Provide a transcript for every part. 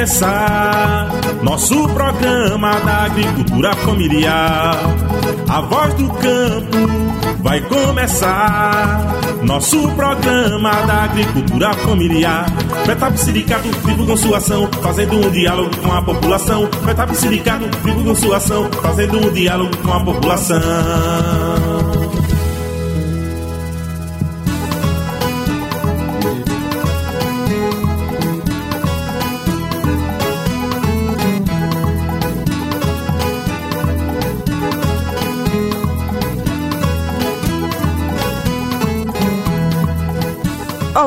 começar. Nosso programa da agricultura familiar. A voz do campo vai começar. Nosso programa da agricultura familiar. Petap Sindicato vivo com sua ação, fazendo um diálogo com a população. Petap Sindicato vivo com sua ação, fazendo um diálogo com a população.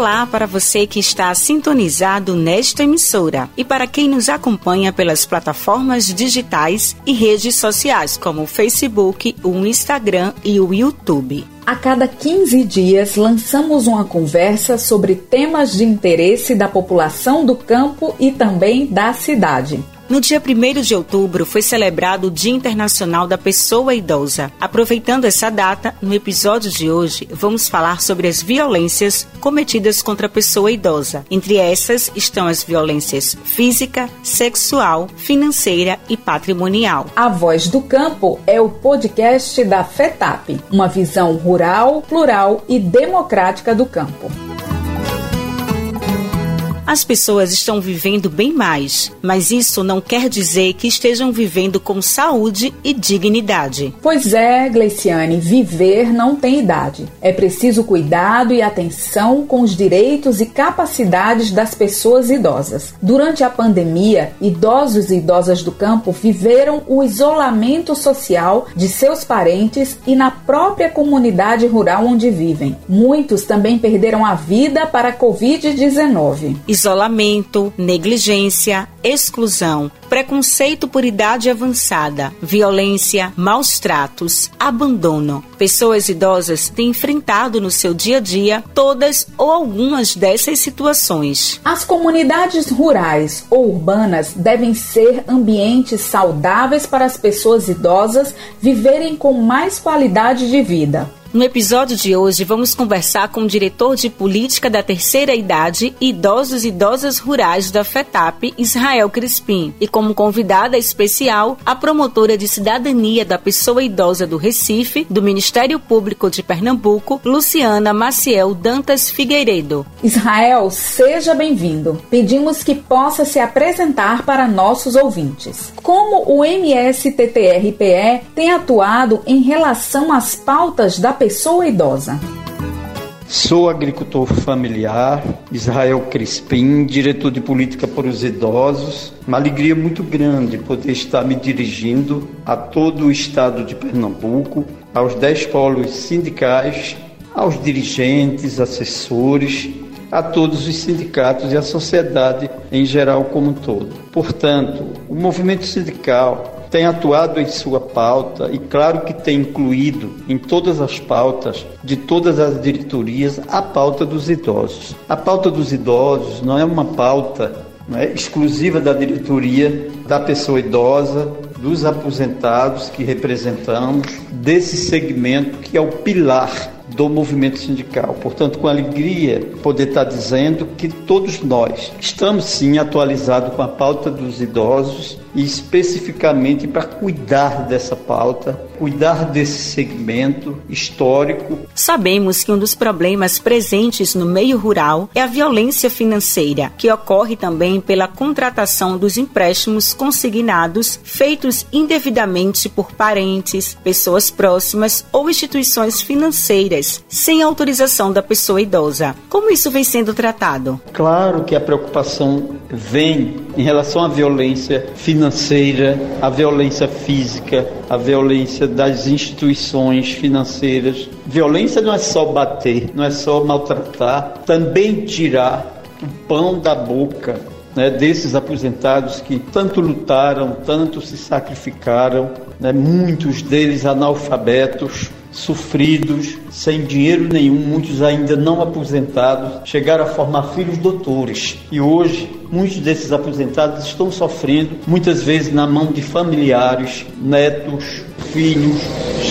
Olá para você que está sintonizado nesta emissora e para quem nos acompanha pelas plataformas digitais e redes sociais como o Facebook, o Instagram e o YouTube. A cada 15 dias lançamos uma conversa sobre temas de interesse da população do campo e também da cidade. No dia 1 de outubro foi celebrado o Dia Internacional da Pessoa Idosa. Aproveitando essa data, no episódio de hoje vamos falar sobre as violências cometidas contra a pessoa idosa. Entre essas estão as violências física, sexual, financeira e patrimonial. A Voz do Campo é o podcast da FETAP, uma visão rural, plural e democrática do campo. As pessoas estão vivendo bem mais, mas isso não quer dizer que estejam vivendo com saúde e dignidade. Pois é, Gleiciane, viver não tem idade. É preciso cuidado e atenção com os direitos e capacidades das pessoas idosas. Durante a pandemia, idosos e idosas do campo viveram o isolamento social de seus parentes e na própria comunidade rural onde vivem. Muitos também perderam a vida para a Covid-19 isolamento, negligência, exclusão, preconceito por idade avançada, violência, maus tratos, abandono. Pessoas idosas têm enfrentado no seu dia a dia todas ou algumas dessas situações. As comunidades rurais ou urbanas devem ser ambientes saudáveis para as pessoas idosas viverem com mais qualidade de vida. No episódio de hoje, vamos conversar com o diretor de política da terceira idade idosos e idosas rurais da FETAP, Israel Crispim, e como convidada especial, a promotora de cidadania da pessoa idosa do Recife, do Ministério Público de Pernambuco, Luciana Maciel Dantas Figueiredo. Israel, seja bem-vindo. Pedimos que possa se apresentar para nossos ouvintes. Como o MSTTRPE tem atuado em relação às pautas da pessoa idosa. Sou agricultor familiar, Israel Crispim, diretor de política para os idosos. Uma alegria muito grande poder estar me dirigindo a todo o estado de Pernambuco, aos dez polos sindicais, aos dirigentes, assessores, a todos os sindicatos e a sociedade em geral como um todo. Portanto, o movimento sindical tem atuado em sua pauta e, claro, que tem incluído em todas as pautas de todas as diretorias a pauta dos idosos. A pauta dos idosos não é uma pauta é, exclusiva da diretoria da pessoa idosa, dos aposentados que representamos, desse segmento que é o pilar do movimento sindical. Portanto, com alegria poder estar dizendo que todos nós estamos sim atualizados com a pauta dos idosos e especificamente para cuidar dessa pauta, cuidar desse segmento histórico. Sabemos que um dos problemas presentes no meio rural é a violência financeira, que ocorre também pela contratação dos empréstimos consignados feitos indevidamente por parentes, pessoas próximas ou instituições financeiras, sem autorização da pessoa idosa. Como isso vem sendo tratado? Claro que a preocupação vem em relação à violência financeira financeira, a violência física, a violência das instituições financeiras. Violência não é só bater, não é só maltratar, também tirar o pão da boca né, desses aposentados que tanto lutaram, tanto se sacrificaram, né, muitos deles analfabetos, sofridos, sem dinheiro nenhum, muitos ainda não aposentados, chegaram a formar filhos doutores. E hoje, muitos desses aposentados estão sofrendo, muitas vezes na mão de familiares, netos, filhos,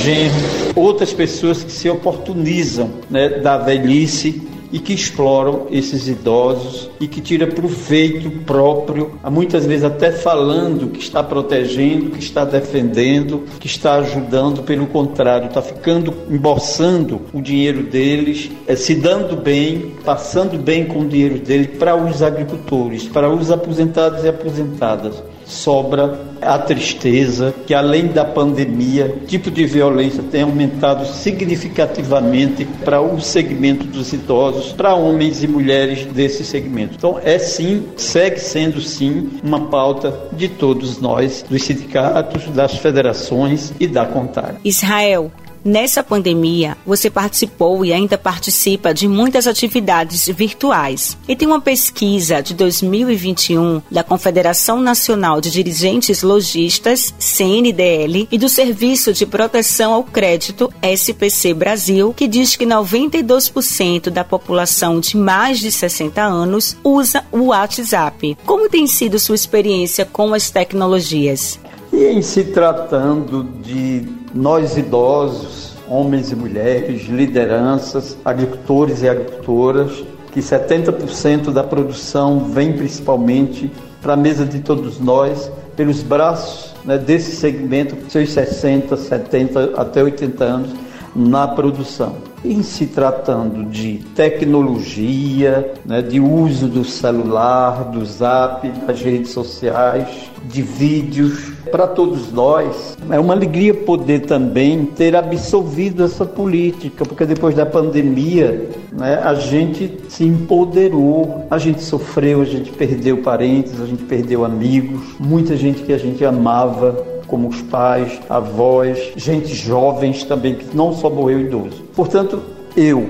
genros, outras pessoas que se oportunizam né, da velhice e que exploram esses idosos e que tira proveito próprio, muitas vezes até falando que está protegendo, que está defendendo, que está ajudando, pelo contrário, está ficando embolsando o dinheiro deles, é, se dando bem, passando bem com o dinheiro dele para os agricultores, para os aposentados e aposentadas sobra a tristeza que além da pandemia, o tipo de violência tem aumentado significativamente para o segmento dos idosos, para homens e mulheres desse segmento. Então é sim, segue sendo sim uma pauta de todos nós, dos sindicatos, das federações e da Contar. Israel, Nessa pandemia, você participou e ainda participa de muitas atividades virtuais. E tem uma pesquisa de 2021 da Confederação Nacional de Dirigentes Logistas, CNDL, e do Serviço de Proteção ao Crédito, SPC Brasil, que diz que 92% da população de mais de 60 anos usa o WhatsApp. Como tem sido sua experiência com as tecnologias? E em se tratando de nós idosos, homens e mulheres, lideranças, agricultores e agricultoras, que 70% da produção vem principalmente para a mesa de todos nós, pelos braços né, desse segmento, seus 60, 70 até 80 anos, na produção. Em se tratando de tecnologia, né, de uso do celular, do zap, das redes sociais, de vídeos, para todos nós é uma alegria poder também ter absolvido essa política, porque depois da pandemia né, a gente se empoderou, a gente sofreu, a gente perdeu parentes, a gente perdeu amigos, muita gente que a gente amava como os pais, avós, gente jovens também, que não só morreu idoso. Portanto, eu,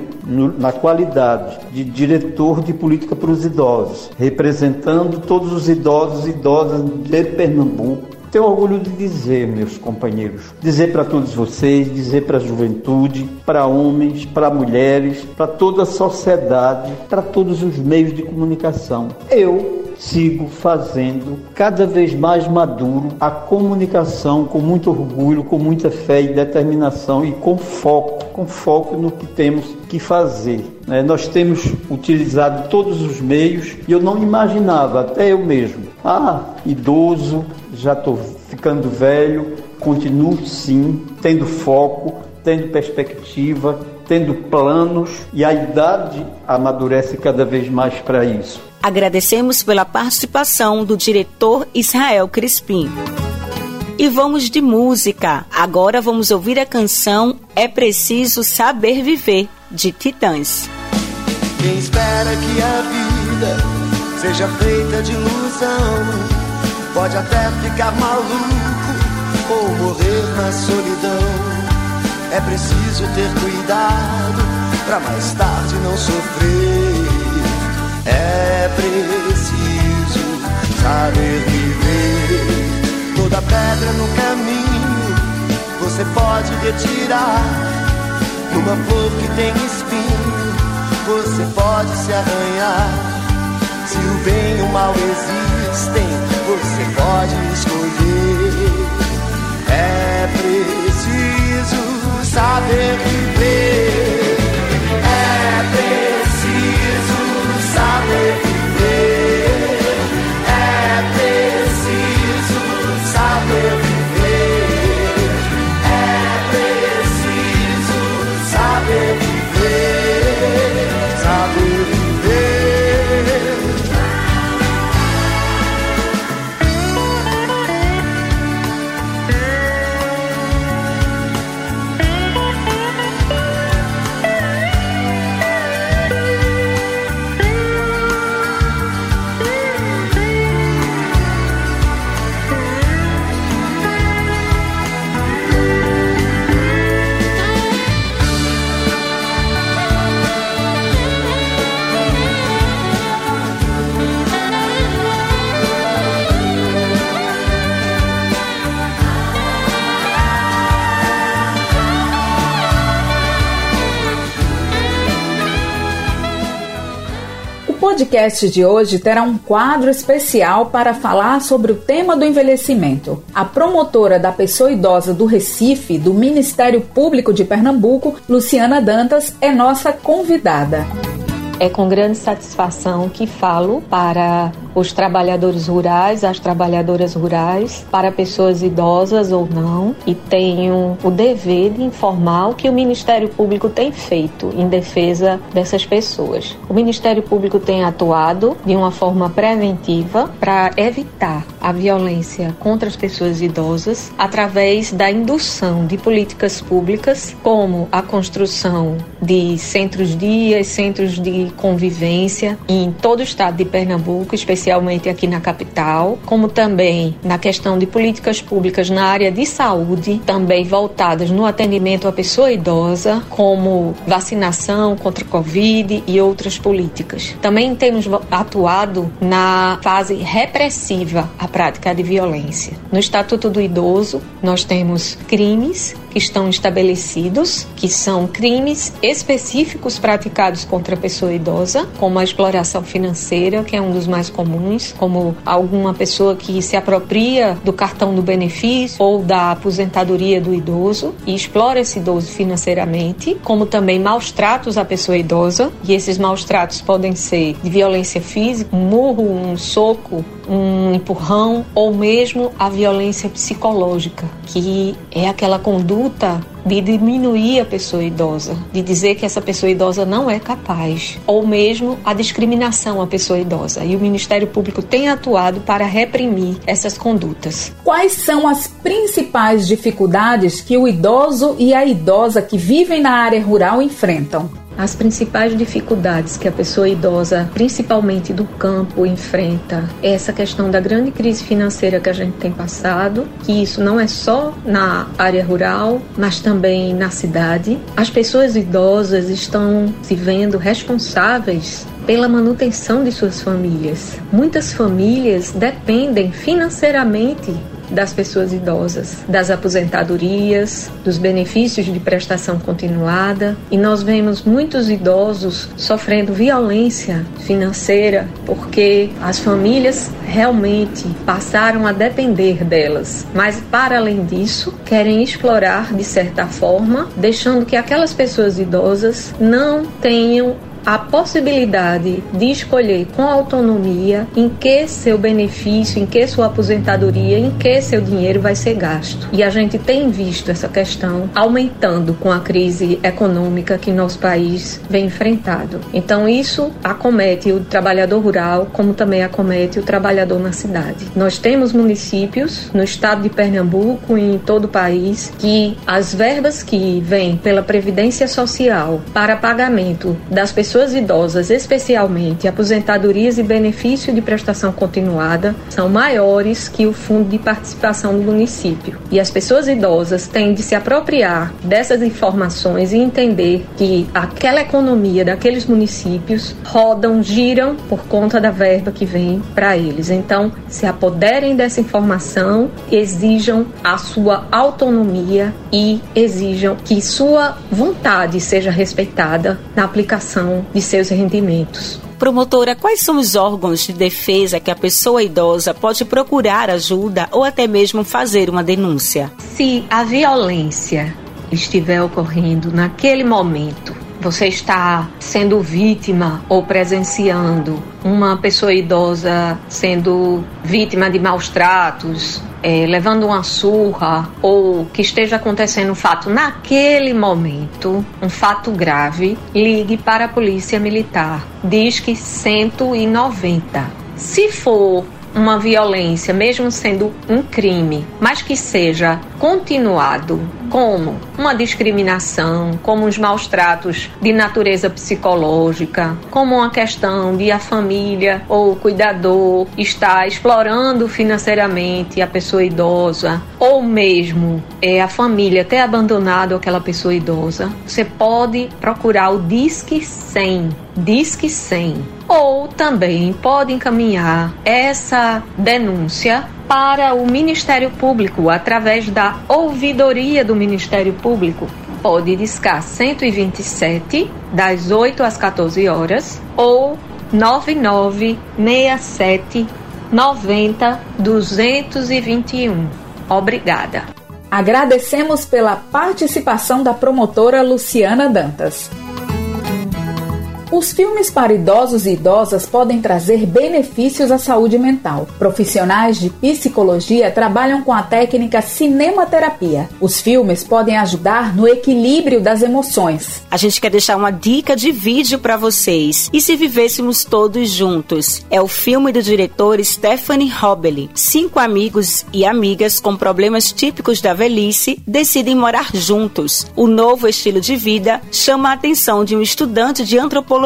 na qualidade de diretor de política para os idosos, representando todos os idosos e idosas de Pernambuco, tenho orgulho de dizer, meus companheiros, dizer para todos vocês, dizer para a juventude, para homens, para mulheres, para toda a sociedade, para todos os meios de comunicação. Eu sigo fazendo cada vez mais maduro a comunicação com muito orgulho, com muita fé e determinação e com foco, com foco no que temos que fazer. É, nós temos utilizado todos os meios e eu não imaginava, até eu mesmo, ah, idoso, já estou ficando velho, continuo sim, tendo foco, tendo perspectiva, tendo planos e a idade amadurece cada vez mais para isso. Agradecemos pela participação do diretor Israel Crispim. E vamos de música. Agora vamos ouvir a canção É Preciso Saber Viver, de Titãs. Quem espera que a vida seja feita de ilusão pode até ficar maluco ou morrer na solidão. É preciso ter cuidado para mais tarde não sofrer. É preciso saber viver. Toda pedra no caminho você pode retirar. Uma flor que tem espinho, você pode se arranhar. Se o bem e o mal existem, podcast de hoje terá um quadro especial para falar sobre o tema do envelhecimento. A promotora da pessoa idosa do Recife, do Ministério Público de Pernambuco, Luciana Dantas, é nossa convidada. É com grande satisfação que falo para os trabalhadores rurais, as trabalhadoras rurais, para pessoas idosas ou não, e tenho o dever de informar o que o Ministério Público tem feito em defesa dessas pessoas. O Ministério Público tem atuado de uma forma preventiva para evitar a violência contra as pessoas idosas através da indução de políticas públicas como a construção de centros-dias, centros de convivência em todo o estado de Pernambuco, especialmente aqui na capital, como também na questão de políticas públicas na área de saúde, também voltadas no atendimento à pessoa idosa, como vacinação contra a Covid e outras políticas. Também temos atuado na fase repressiva à prática de violência. No Estatuto do Idoso, nós temos crimes que estão estabelecidos, que são crimes específicos praticados contra a pessoa idosa, como a exploração financeira, que é um dos mais comuns, como alguma pessoa que se apropria do cartão do benefício ou da aposentadoria do idoso e explora esse idoso financeiramente, como também maus tratos à pessoa idosa, e esses maus tratos podem ser de violência física, um murro, um soco, um empurrão ou mesmo a violência psicológica, que é aquela conduta de diminuir a pessoa idosa, de dizer que essa pessoa idosa não é capaz, ou mesmo a discriminação à pessoa idosa. E o Ministério Público tem atuado para reprimir essas condutas. Quais são as principais dificuldades que o idoso e a idosa que vivem na área rural enfrentam? As principais dificuldades que a pessoa idosa, principalmente do campo, enfrenta é essa questão da grande crise financeira que a gente tem passado, que isso não é só na área rural, mas também na cidade. As pessoas idosas estão se vendo responsáveis pela manutenção de suas famílias. Muitas famílias dependem financeiramente das pessoas idosas, das aposentadorias, dos benefícios de prestação continuada, e nós vemos muitos idosos sofrendo violência financeira porque as famílias realmente passaram a depender delas, mas para além disso, querem explorar de certa forma, deixando que aquelas pessoas idosas não tenham a possibilidade de escolher com autonomia em que seu benefício, em que sua aposentadoria, em que seu dinheiro vai ser gasto. E a gente tem visto essa questão aumentando com a crise econômica que nosso país vem enfrentado. Então isso acomete o trabalhador rural, como também acomete o trabalhador na cidade. Nós temos municípios no estado de Pernambuco e em todo o país que as verbas que vêm pela previdência social para pagamento das pessoas pessoas idosas, especialmente aposentadorias e benefício de prestação continuada, são maiores que o fundo de participação do município. E as pessoas idosas têm de se apropriar dessas informações e entender que aquela economia daqueles municípios rodam, giram por conta da verba que vem para eles. Então, se apoderem dessa informação, exijam a sua autonomia e exijam que sua vontade seja respeitada na aplicação de seus rendimentos. Promotora, quais são os órgãos de defesa que a pessoa idosa pode procurar ajuda ou até mesmo fazer uma denúncia? Se a violência estiver ocorrendo naquele momento, você está sendo vítima ou presenciando uma pessoa idosa sendo vítima de maus tratos, é, levando uma surra ou que esteja acontecendo um fato naquele momento, um fato grave, ligue para a Polícia Militar. Diz que 190. Se for uma violência, mesmo sendo um crime, mas que seja continuado como uma discriminação, como os maus tratos de natureza psicológica, como uma questão de a família ou o cuidador estar explorando financeiramente a pessoa idosa, ou mesmo é, a família ter abandonado aquela pessoa idosa, você pode procurar o Disque 100. Disque 100. Ou também pode encaminhar essa denúncia para o Ministério Público através da ouvidoria do Ministério Público. Pode discar 127 das 8 às 14 horas ou 9967 90 221. Obrigada. Agradecemos pela participação da promotora Luciana Dantas. Os filmes para idosos e idosas podem trazer benefícios à saúde mental. Profissionais de psicologia trabalham com a técnica cinematerapia. Os filmes podem ajudar no equilíbrio das emoções. A gente quer deixar uma dica de vídeo para vocês. E se vivêssemos todos juntos? É o filme do diretor Stephanie Hobely. Cinco amigos e amigas com problemas típicos da velhice decidem morar juntos. O novo estilo de vida chama a atenção de um estudante de antropologia.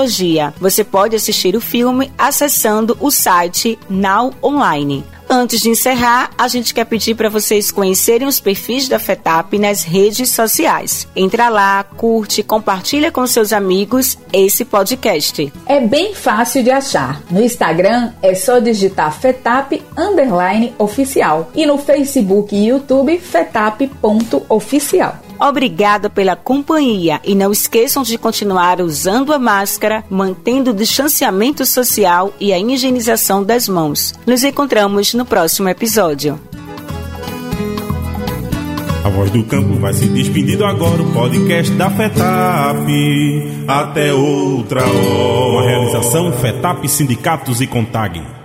Você pode assistir o filme acessando o site Now Online. Antes de encerrar, a gente quer pedir para vocês conhecerem os perfis da FETAP nas redes sociais. Entra lá, curte, compartilha com seus amigos esse podcast. É bem fácil de achar. No Instagram é só digitar FETAP underline oficial e no Facebook e YouTube FETAP.oficial. Obrigada pela companhia e não esqueçam de continuar usando a máscara, mantendo o distanciamento social e a higienização das mãos. Nos encontramos no próximo episódio. A voz do campo vai se despedindo agora, o podcast da FETAP. Até outra hora. Uma realização FETAP Sindicatos e Contag.